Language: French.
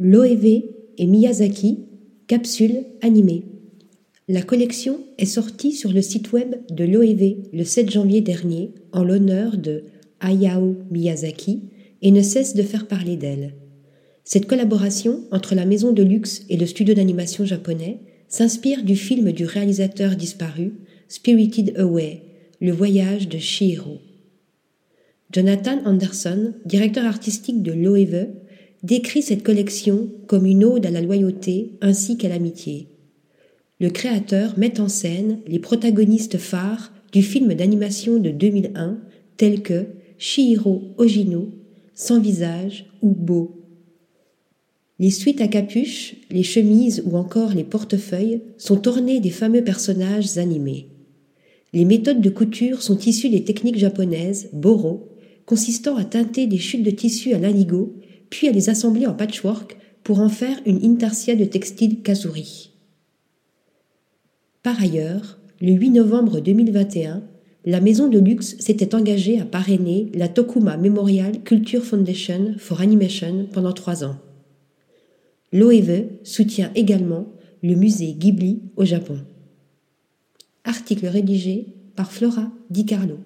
Loewe et Miyazaki, capsule animée. La collection est sortie sur le site web de Loewe le 7 janvier dernier en l'honneur de Hayao Miyazaki et ne cesse de faire parler d'elle. Cette collaboration entre la maison de luxe et le studio d'animation japonais s'inspire du film du réalisateur disparu Spirited Away, le voyage de Shihiro. Jonathan Anderson, directeur artistique de Loewe, décrit cette collection comme une ode à la loyauté ainsi qu'à l'amitié. Le créateur met en scène les protagonistes phares du film d'animation de 2001 tels que Shihiro Ojino, Sans visage ou Beau. Les suites à capuche, les chemises ou encore les portefeuilles sont ornés des fameux personnages animés. Les méthodes de couture sont issues des techniques japonaises Boro, consistant à teinter des chutes de tissu à l'indigo puis à les assembler en patchwork pour en faire une intarsia de textile kazuri. Par ailleurs, le 8 novembre 2021, la maison de luxe s'était engagée à parrainer la Tokuma Memorial Culture Foundation for Animation pendant trois ans. L'OEVE soutient également le musée Ghibli au Japon. Article rédigé par Flora Di Carlo.